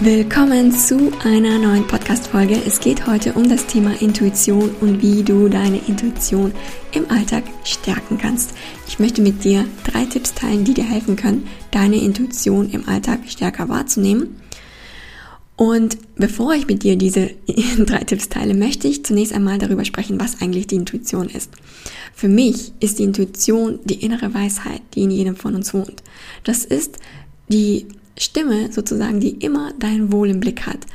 Willkommen zu einer neuen Podcast-Folge. Es geht heute um das Thema Intuition und wie du deine Intuition im Alltag stärken kannst. Ich möchte mit dir drei Tipps teilen, die dir helfen können, deine Intuition im Alltag stärker wahrzunehmen. Und bevor ich mit dir diese drei Tipps teile, möchte ich zunächst einmal darüber sprechen, was eigentlich die Intuition ist. Für mich ist die Intuition die innere Weisheit, die in jedem von uns wohnt. Das ist die Stimme sozusagen, die immer dein Wohl im Blick hat.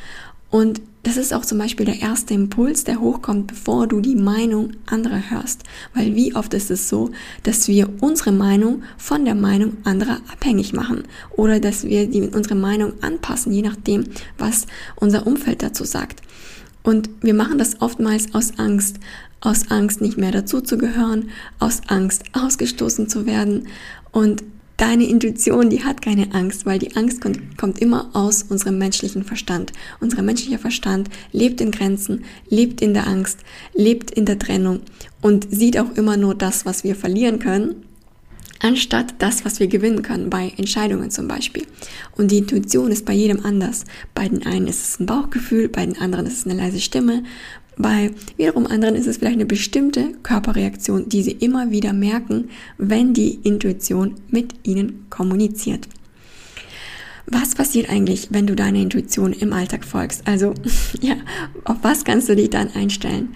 Und das ist auch zum Beispiel der erste Impuls, der hochkommt, bevor du die Meinung anderer hörst. Weil wie oft ist es so, dass wir unsere Meinung von der Meinung anderer abhängig machen oder dass wir die, unsere Meinung anpassen, je nachdem, was unser Umfeld dazu sagt. Und wir machen das oftmals aus Angst, aus Angst nicht mehr dazuzugehören, aus Angst ausgestoßen zu werden. Und Deine Intuition, die hat keine Angst, weil die Angst kommt, immer aus unserem menschlichen Verstand. Unser menschlicher Verstand lebt in Grenzen, lebt in der Angst, lebt in der Trennung und sieht auch immer nur das, was wir verlieren können, anstatt das, was wir gewinnen können, bei Entscheidungen zum Beispiel. Und die Intuition ist bei jedem anders. Bei den einen ist es ein Bauchgefühl, bei den anderen ist es eine leise Stimme, bei wiederum anderen ist es vielleicht eine bestimmte Körperreaktion, die sie immer wieder merken, wenn die Intuition mit ihnen kommuniziert. Was passiert eigentlich, wenn du deiner Intuition im Alltag folgst? Also, ja, auf was kannst du dich dann einstellen?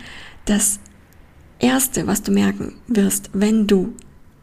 Das erste, was du merken wirst, wenn du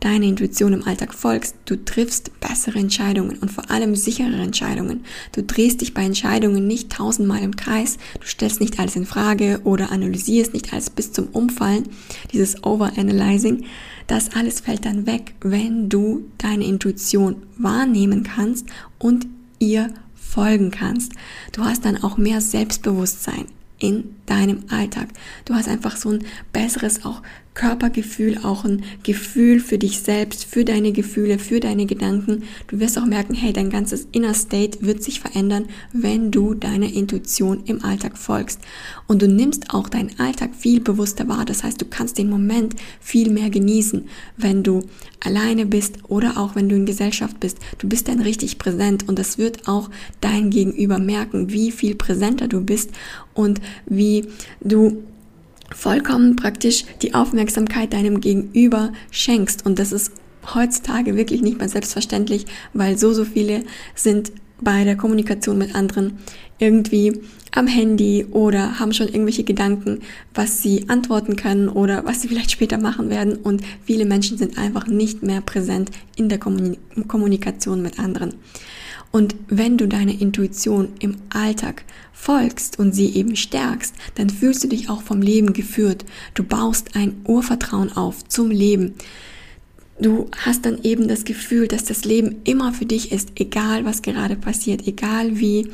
deiner Intuition im Alltag folgst, du triffst bessere Entscheidungen und vor allem sicherere Entscheidungen. Du drehst dich bei Entscheidungen nicht tausendmal im Kreis, du stellst nicht alles in Frage oder analysierst nicht alles bis zum Umfallen, dieses Overanalyzing. Das alles fällt dann weg, wenn du deine Intuition wahrnehmen kannst und ihr folgen kannst. Du hast dann auch mehr Selbstbewusstsein in deinem Alltag. Du hast einfach so ein besseres auch Körpergefühl, auch ein Gefühl für dich selbst, für deine Gefühle, für deine Gedanken. Du wirst auch merken, hey, dein ganzes Inner State wird sich verändern, wenn du deiner Intuition im Alltag folgst. Und du nimmst auch deinen Alltag viel bewusster wahr. Das heißt, du kannst den Moment viel mehr genießen, wenn du alleine bist oder auch wenn du in Gesellschaft bist. Du bist dann richtig präsent und das wird auch dein Gegenüber merken, wie viel präsenter du bist und wie du vollkommen praktisch die Aufmerksamkeit deinem Gegenüber schenkst. Und das ist heutzutage wirklich nicht mehr selbstverständlich, weil so, so viele sind bei der Kommunikation mit anderen irgendwie am Handy oder haben schon irgendwelche Gedanken, was sie antworten können oder was sie vielleicht später machen werden. Und viele Menschen sind einfach nicht mehr präsent in der Kommunikation mit anderen. Und wenn du deiner Intuition im Alltag folgst und sie eben stärkst, dann fühlst du dich auch vom Leben geführt. Du baust ein Urvertrauen auf zum Leben. Du hast dann eben das Gefühl, dass das Leben immer für dich ist, egal was gerade passiert, egal wie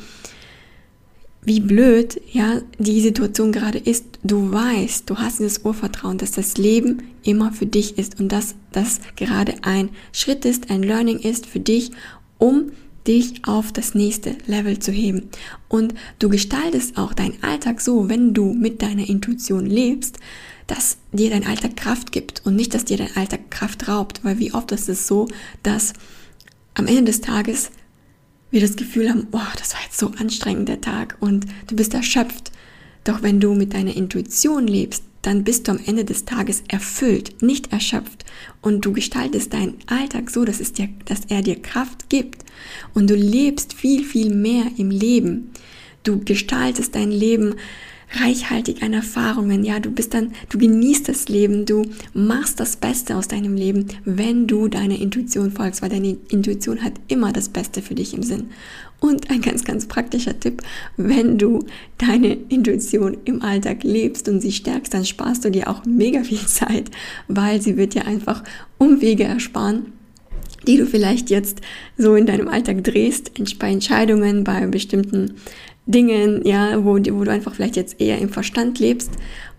wie blöd ja die Situation gerade ist. Du weißt, du hast dieses Urvertrauen, dass das Leben immer für dich ist und dass das gerade ein Schritt ist, ein Learning ist für dich, um dich auf das nächste Level zu heben. Und du gestaltest auch deinen Alltag so, wenn du mit deiner Intuition lebst, dass dir dein Alltag Kraft gibt und nicht, dass dir dein Alltag Kraft raubt. Weil wie oft ist es so, dass am Ende des Tages wir das Gefühl haben, oh, das war jetzt so anstrengend der Tag und du bist erschöpft. Doch wenn du mit deiner Intuition lebst, dann bist du am Ende des Tages erfüllt, nicht erschöpft. Und du gestaltest deinen Alltag so, dass, es dir, dass er dir Kraft gibt. Und du lebst viel, viel mehr im Leben. Du gestaltest dein Leben reichhaltig an Erfahrungen. Ja, du bist dann, du genießt das Leben, du machst das Beste aus deinem Leben, wenn du deiner Intuition folgst, weil deine Intuition hat immer das Beste für dich im Sinn. Und ein ganz, ganz praktischer Tipp, wenn du deine Intuition im Alltag lebst und sie stärkst, dann sparst du dir auch mega viel Zeit, weil sie wird dir einfach Umwege ersparen die du vielleicht jetzt so in deinem Alltag drehst, bei Entscheidungen, bei bestimmten Dingen, ja, wo, wo du einfach vielleicht jetzt eher im Verstand lebst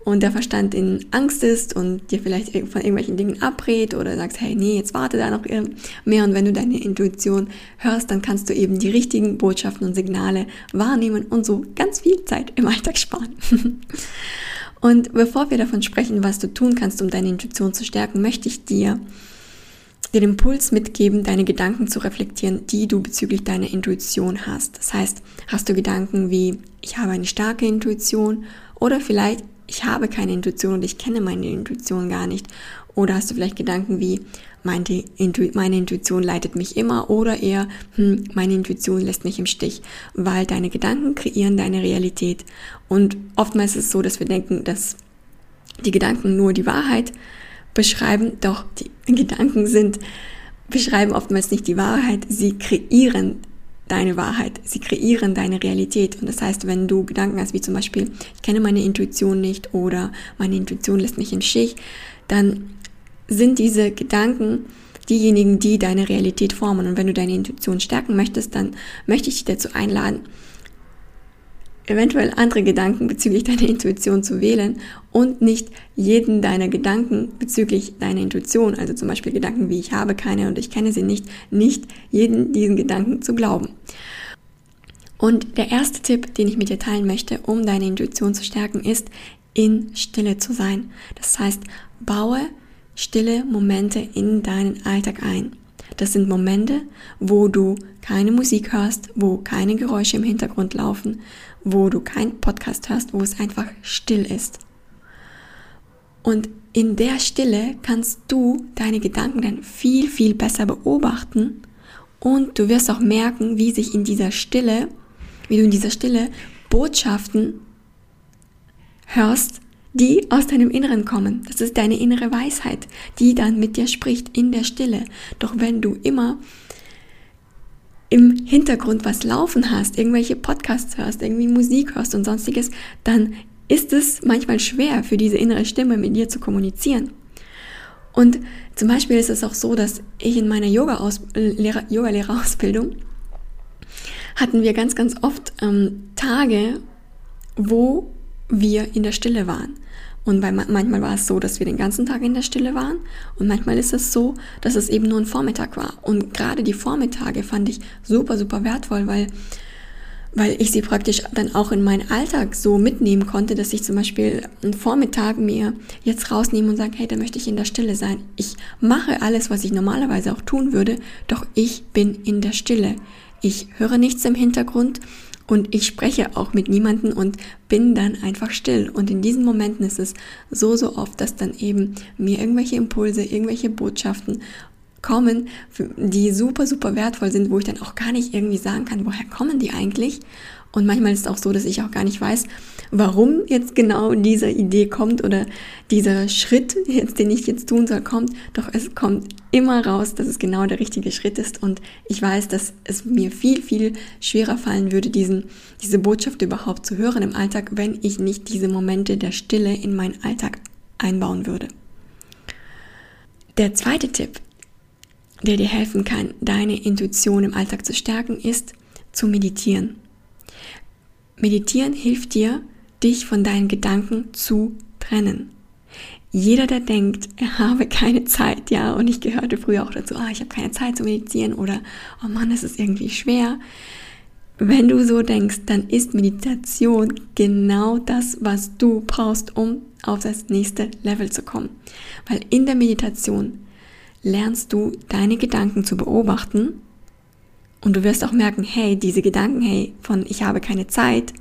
und der Verstand in Angst ist und dir vielleicht von irgendwelchen Dingen abrät oder sagst, hey, nee, jetzt warte da noch mehr und wenn du deine Intuition hörst, dann kannst du eben die richtigen Botschaften und Signale wahrnehmen und so ganz viel Zeit im Alltag sparen. und bevor wir davon sprechen, was du tun kannst, um deine Intuition zu stärken, möchte ich dir dir den Impuls mitgeben, deine Gedanken zu reflektieren, die du bezüglich deiner Intuition hast. Das heißt, hast du Gedanken wie, ich habe eine starke Intuition oder vielleicht, ich habe keine Intuition und ich kenne meine Intuition gar nicht. Oder hast du vielleicht Gedanken wie, meine, Intu meine Intuition leitet mich immer oder eher, hm, meine Intuition lässt mich im Stich, weil deine Gedanken kreieren deine Realität. Und oftmals ist es so, dass wir denken, dass die Gedanken nur die Wahrheit beschreiben, doch die Gedanken sind, beschreiben oftmals nicht die Wahrheit, sie kreieren deine Wahrheit, sie kreieren deine Realität. Und das heißt, wenn du Gedanken hast, wie zum Beispiel, ich kenne meine Intuition nicht oder meine Intuition lässt mich in Stich, dann sind diese Gedanken diejenigen, die deine Realität formen. Und wenn du deine Intuition stärken möchtest, dann möchte ich dich dazu einladen, eventuell andere Gedanken bezüglich deiner Intuition zu wählen und nicht jeden deiner Gedanken bezüglich deiner Intuition, also zum Beispiel Gedanken wie ich habe keine und ich kenne sie nicht, nicht jeden diesen Gedanken zu glauben. Und der erste Tipp, den ich mit dir teilen möchte, um deine Intuition zu stärken, ist, in Stille zu sein. Das heißt, baue stille Momente in deinen Alltag ein. Das sind Momente, wo du keine Musik hörst, wo keine Geräusche im Hintergrund laufen, wo du keinen Podcast hörst, wo es einfach still ist. Und in der Stille kannst du deine Gedanken dann viel, viel besser beobachten und du wirst auch merken, wie sich in dieser Stille, wie du in dieser Stille Botschaften hörst, die aus deinem Inneren kommen. Das ist deine innere Weisheit, die dann mit dir spricht in der Stille. Doch wenn du immer im Hintergrund was laufen hast, irgendwelche Podcasts hörst, irgendwie Musik hörst und sonstiges, dann ist es manchmal schwer für diese innere Stimme mit dir zu kommunizieren. Und zum Beispiel ist es auch so, dass ich in meiner Yoga-Lehrerausbildung hatten wir ganz, ganz oft ähm, Tage, wo wir in der Stille waren. Und bei, manchmal war es so, dass wir den ganzen Tag in der Stille waren und manchmal ist es so, dass es eben nur ein Vormittag war. Und gerade die Vormittage fand ich super, super wertvoll, weil, weil ich sie praktisch dann auch in meinen Alltag so mitnehmen konnte, dass ich zum Beispiel einen Vormittag mir jetzt rausnehme und sage, hey, da möchte ich in der Stille sein. Ich mache alles, was ich normalerweise auch tun würde, doch ich bin in der Stille. Ich höre nichts im Hintergrund und ich spreche auch mit niemanden und bin dann einfach still. Und in diesen Momenten ist es so, so oft, dass dann eben mir irgendwelche Impulse, irgendwelche Botschaften kommen, die super, super wertvoll sind, wo ich dann auch gar nicht irgendwie sagen kann, woher kommen die eigentlich? Und manchmal ist es auch so, dass ich auch gar nicht weiß, warum jetzt genau diese Idee kommt oder dieser Schritt, jetzt, den ich jetzt tun soll, kommt. Doch es kommt immer raus, dass es genau der richtige Schritt ist. Und ich weiß, dass es mir viel, viel schwerer fallen würde, diesen, diese Botschaft überhaupt zu hören im Alltag, wenn ich nicht diese Momente der Stille in meinen Alltag einbauen würde. Der zweite Tipp, der dir helfen kann, deine Intuition im Alltag zu stärken, ist zu meditieren. Meditieren hilft dir, dich von deinen Gedanken zu trennen. Jeder, der denkt, er habe keine Zeit, ja, und ich gehörte früher auch dazu, ah, ich habe keine Zeit zu meditieren oder, oh Mann, es ist irgendwie schwer. Wenn du so denkst, dann ist Meditation genau das, was du brauchst, um auf das nächste Level zu kommen. Weil in der Meditation lernst du deine Gedanken zu beobachten und du wirst auch merken, hey, diese Gedanken, hey, von ich habe keine Zeit,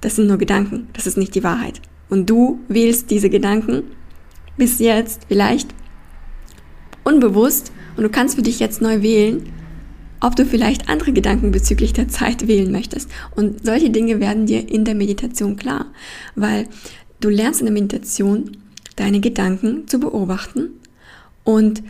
das sind nur Gedanken, das ist nicht die Wahrheit. Und du wählst diese Gedanken bis jetzt vielleicht unbewusst und du kannst für dich jetzt neu wählen, ob du vielleicht andere Gedanken bezüglich der Zeit wählen möchtest. Und solche Dinge werden dir in der Meditation klar, weil du lernst in der Meditation deine Gedanken zu beobachten und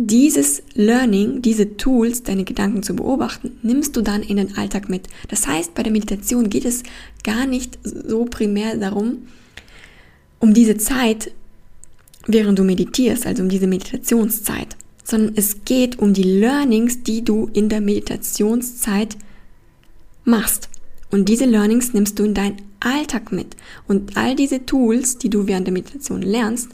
dieses Learning, diese Tools, deine Gedanken zu beobachten, nimmst du dann in den Alltag mit. Das heißt, bei der Meditation geht es gar nicht so primär darum, um diese Zeit, während du meditierst, also um diese Meditationszeit, sondern es geht um die Learnings, die du in der Meditationszeit machst. Und diese Learnings nimmst du in deinen Alltag mit. Und all diese Tools, die du während der Meditation lernst,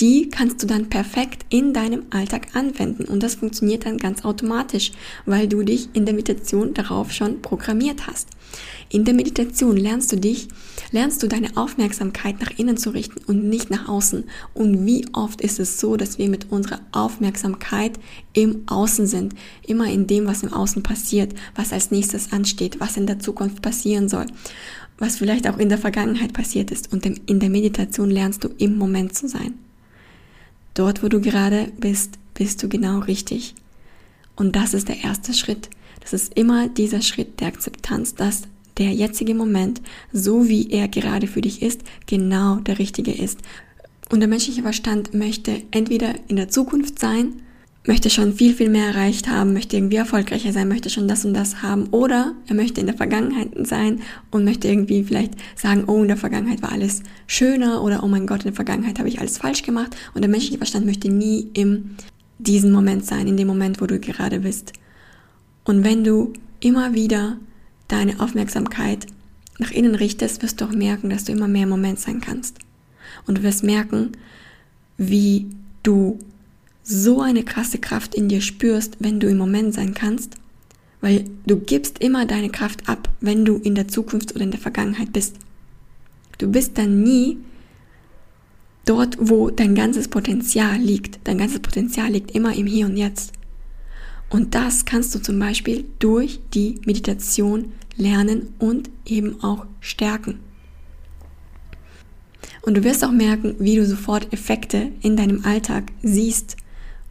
die kannst du dann perfekt in deinem Alltag anwenden. Und das funktioniert dann ganz automatisch, weil du dich in der Meditation darauf schon programmiert hast. In der Meditation lernst du dich, lernst du deine Aufmerksamkeit nach innen zu richten und nicht nach außen. Und wie oft ist es so, dass wir mit unserer Aufmerksamkeit im Außen sind, immer in dem, was im Außen passiert, was als nächstes ansteht, was in der Zukunft passieren soll, was vielleicht auch in der Vergangenheit passiert ist. Und in der Meditation lernst du im Moment zu sein. Dort, wo du gerade bist, bist du genau richtig. Und das ist der erste Schritt. Das ist immer dieser Schritt der Akzeptanz, dass der jetzige Moment, so wie er gerade für dich ist, genau der richtige ist. Und der menschliche Verstand möchte entweder in der Zukunft sein möchte schon viel, viel mehr erreicht haben, möchte irgendwie erfolgreicher sein, möchte schon das und das haben oder er möchte in der Vergangenheit sein und möchte irgendwie vielleicht sagen, oh, in der Vergangenheit war alles schöner oder oh mein Gott, in der Vergangenheit habe ich alles falsch gemacht und der menschliche Verstand möchte nie in diesem Moment sein, in dem Moment, wo du gerade bist. Und wenn du immer wieder deine Aufmerksamkeit nach innen richtest, wirst du auch merken, dass du immer mehr im Moment sein kannst. Und du wirst merken, wie du so eine krasse Kraft in dir spürst, wenn du im Moment sein kannst, weil du gibst immer deine Kraft ab, wenn du in der Zukunft oder in der Vergangenheit bist. Du bist dann nie dort, wo dein ganzes Potenzial liegt. Dein ganzes Potenzial liegt immer im Hier und Jetzt. Und das kannst du zum Beispiel durch die Meditation lernen und eben auch stärken. Und du wirst auch merken, wie du sofort Effekte in deinem Alltag siehst,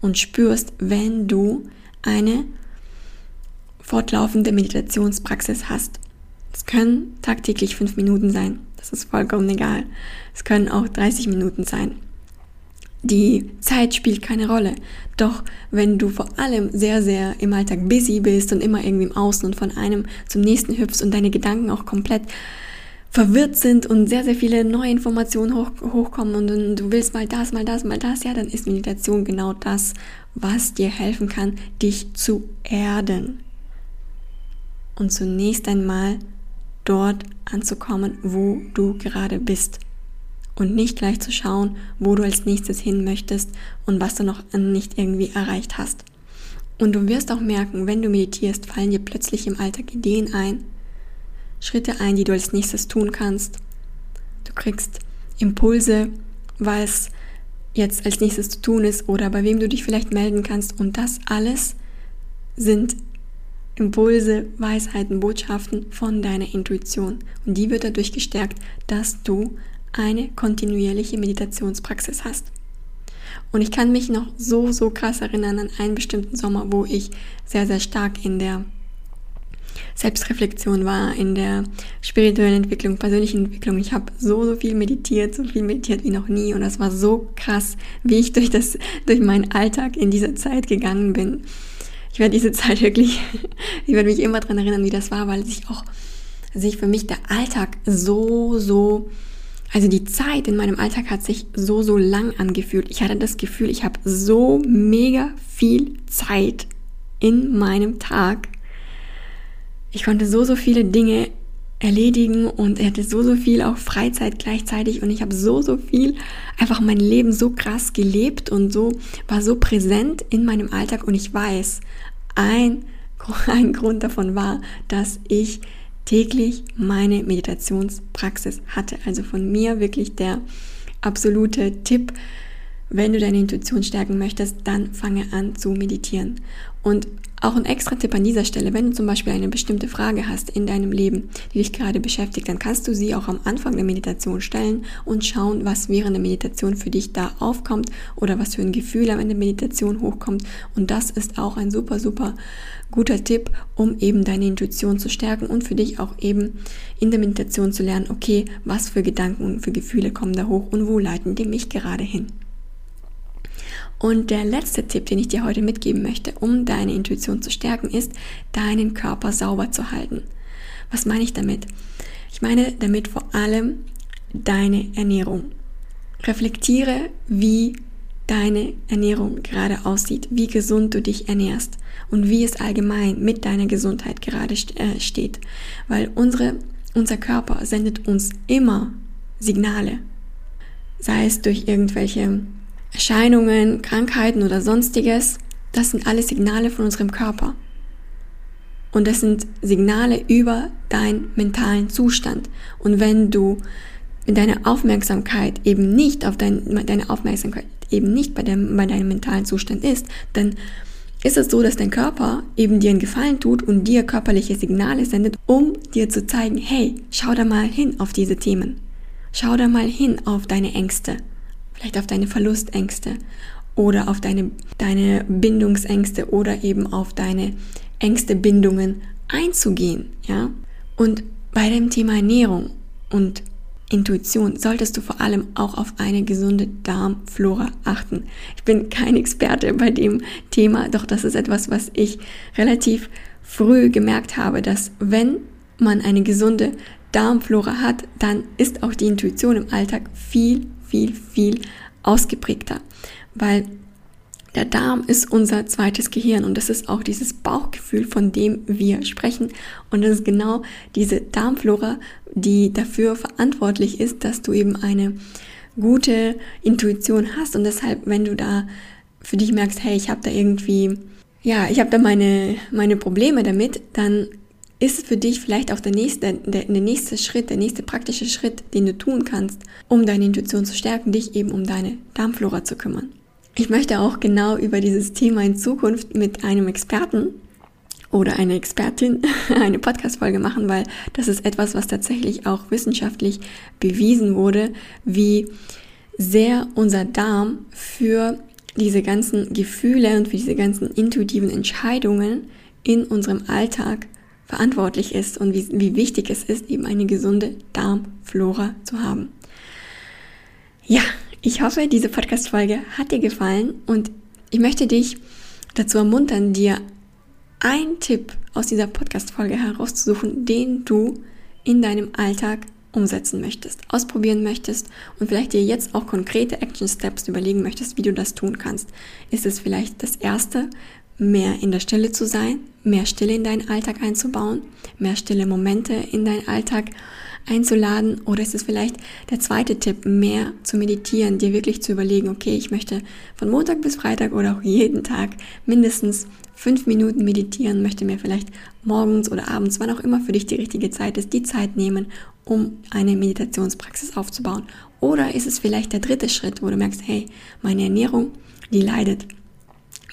und spürst, wenn du eine fortlaufende Meditationspraxis hast. Es können tagtäglich fünf Minuten sein. Das ist vollkommen egal. Es können auch 30 Minuten sein. Die Zeit spielt keine Rolle. Doch wenn du vor allem sehr, sehr im Alltag busy bist und immer irgendwie im Außen und von einem zum nächsten hüpfst und deine Gedanken auch komplett verwirrt sind und sehr, sehr viele neue Informationen hoch, hochkommen und, du willst mal das, mal das, mal das, ja, dann ist Meditation genau das, was dir helfen kann, dich zu erden. Und zunächst einmal dort anzukommen, wo du gerade bist. Und nicht gleich zu schauen, wo du als nächstes hin möchtest und was du noch nicht irgendwie erreicht hast. Und du wirst auch merken, wenn du meditierst, fallen dir plötzlich im Alltag Ideen ein, Schritte ein, die du als nächstes tun kannst. Du kriegst Impulse, was jetzt als nächstes zu tun ist oder bei wem du dich vielleicht melden kannst. Und das alles sind Impulse, Weisheiten, Botschaften von deiner Intuition. Und die wird dadurch gestärkt, dass du eine kontinuierliche Meditationspraxis hast. Und ich kann mich noch so, so krass erinnern an einen bestimmten Sommer, wo ich sehr, sehr stark in der Selbstreflexion war, in der spirituellen Entwicklung, persönlichen Entwicklung. Ich habe so, so viel meditiert, so viel meditiert wie noch nie und das war so krass, wie ich durch das, durch meinen Alltag in dieser Zeit gegangen bin. Ich werde diese Zeit wirklich, ich werde mich immer dran erinnern, wie das war, weil sich auch, sich für mich der Alltag so, so, also die Zeit in meinem Alltag hat sich so, so lang angefühlt. Ich hatte das Gefühl, ich habe so mega viel Zeit in meinem Tag ich konnte so, so viele Dinge erledigen und er hatte so, so viel auch Freizeit gleichzeitig und ich habe so, so viel einfach mein Leben so krass gelebt und so, war so präsent in meinem Alltag und ich weiß, ein, ein Grund davon war, dass ich täglich meine Meditationspraxis hatte. Also von mir wirklich der absolute Tipp, wenn du deine Intuition stärken möchtest, dann fange an zu meditieren. Und auch ein extra Tipp an dieser Stelle, wenn du zum Beispiel eine bestimmte Frage hast in deinem Leben, die dich gerade beschäftigt, dann kannst du sie auch am Anfang der Meditation stellen und schauen, was während der Meditation für dich da aufkommt oder was für ein Gefühl am Ende der Meditation hochkommt. Und das ist auch ein super, super guter Tipp, um eben deine Intuition zu stärken und für dich auch eben in der Meditation zu lernen, okay, was für Gedanken und für Gefühle kommen da hoch und wo leiten die mich gerade hin. Und der letzte Tipp, den ich dir heute mitgeben möchte, um deine Intuition zu stärken, ist, deinen Körper sauber zu halten. Was meine ich damit? Ich meine damit vor allem deine Ernährung. Reflektiere, wie deine Ernährung gerade aussieht, wie gesund du dich ernährst und wie es allgemein mit deiner Gesundheit gerade äh, steht. Weil unsere unser Körper sendet uns immer Signale. Sei es durch irgendwelche Erscheinungen, Krankheiten oder sonstiges. Das sind alle Signale von unserem Körper. Und das sind Signale über deinen mentalen Zustand. Und wenn du deine Aufmerksamkeit eben nicht auf dein, deine Aufmerksamkeit eben nicht bei, dem, bei deinem mentalen Zustand ist, dann ist es so, dass dein Körper eben dir einen Gefallen tut und dir körperliche Signale sendet, um dir zu zeigen, hey, schau da mal hin auf diese Themen. Schau da mal hin auf deine Ängste. Vielleicht auf deine Verlustängste oder auf deine, deine Bindungsängste oder eben auf deine Ängste, Bindungen einzugehen, ja. Und bei dem Thema Ernährung und Intuition solltest du vor allem auch auf eine gesunde Darmflora achten. Ich bin kein Experte bei dem Thema, doch das ist etwas, was ich relativ früh gemerkt habe, dass wenn man eine gesunde Darmflora hat, dann ist auch die Intuition im Alltag viel, viel, viel ausgeprägter, weil der Darm ist unser zweites Gehirn und das ist auch dieses Bauchgefühl, von dem wir sprechen. Und das ist genau diese Darmflora, die dafür verantwortlich ist, dass du eben eine gute Intuition hast. Und deshalb, wenn du da für dich merkst, hey, ich habe da irgendwie, ja, ich habe da meine, meine Probleme damit, dann ist für dich vielleicht auch der nächste, der, der nächste Schritt, der nächste praktische Schritt, den du tun kannst, um deine Intuition zu stärken, dich eben um deine Darmflora zu kümmern. Ich möchte auch genau über dieses Thema in Zukunft mit einem Experten oder einer Expertin eine Podcast-Folge machen, weil das ist etwas, was tatsächlich auch wissenschaftlich bewiesen wurde, wie sehr unser Darm für diese ganzen Gefühle und für diese ganzen intuitiven Entscheidungen in unserem Alltag verantwortlich ist und wie, wie wichtig es ist, eben eine gesunde Darmflora zu haben. Ja, ich hoffe, diese Podcast-Folge hat dir gefallen und ich möchte dich dazu ermuntern, dir einen Tipp aus dieser Podcast-Folge herauszusuchen, den du in deinem Alltag umsetzen möchtest, ausprobieren möchtest und vielleicht dir jetzt auch konkrete Action Steps überlegen möchtest, wie du das tun kannst. Ist es vielleicht das erste, mehr in der Stille zu sein, mehr Stille in deinen Alltag einzubauen, mehr stille Momente in deinen Alltag einzuladen? Oder ist es vielleicht der zweite Tipp, mehr zu meditieren, dir wirklich zu überlegen, okay, ich möchte von Montag bis Freitag oder auch jeden Tag mindestens fünf Minuten meditieren, möchte mir vielleicht morgens oder abends, wann auch immer für dich die richtige Zeit ist, die Zeit nehmen, um eine Meditationspraxis aufzubauen. Oder ist es vielleicht der dritte Schritt, wo du merkst, hey, meine Ernährung, die leidet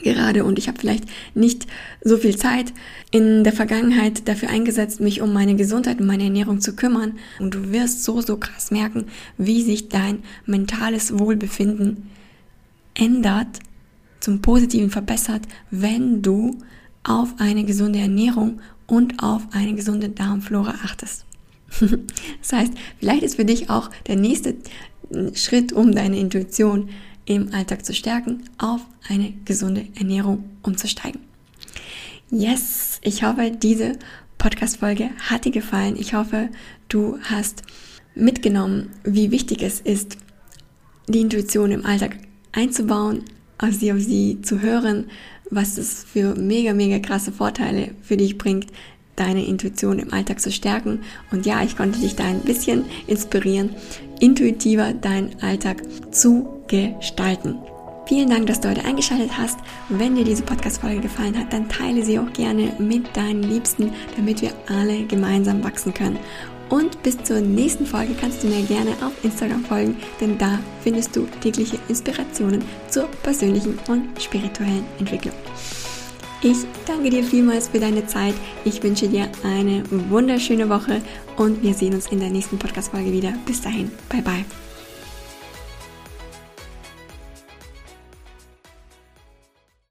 gerade und ich habe vielleicht nicht so viel Zeit in der Vergangenheit dafür eingesetzt, mich um meine Gesundheit und meine Ernährung zu kümmern. Und du wirst so, so krass merken, wie sich dein mentales Wohlbefinden ändert, zum Positiven verbessert, wenn du auf eine gesunde Ernährung und auf eine gesunde Darmflora achtest. das heißt, vielleicht ist für dich auch der nächste Schritt, um deine Intuition im Alltag zu stärken, auf eine gesunde Ernährung umzusteigen. Yes, ich hoffe, diese Podcast-Folge hat dir gefallen. Ich hoffe, du hast mitgenommen, wie wichtig es ist, die Intuition im Alltag einzubauen, auf sie auf sie zu hören, was es für mega, mega krasse Vorteile für dich bringt, deine Intuition im Alltag zu stärken. Und ja, ich konnte dich da ein bisschen inspirieren, intuitiver deinen Alltag zu gestalten. Vielen Dank, dass du heute eingeschaltet hast. Wenn dir diese Podcast-Folge gefallen hat, dann teile sie auch gerne mit deinen Liebsten, damit wir alle gemeinsam wachsen können. Und bis zur nächsten Folge kannst du mir gerne auf Instagram folgen, denn da findest du tägliche Inspirationen zur persönlichen und spirituellen Entwicklung. Ich danke dir vielmals für deine Zeit. Ich wünsche dir eine wunderschöne Woche und wir sehen uns in der nächsten Podcast-Folge wieder. Bis dahin, bye bye.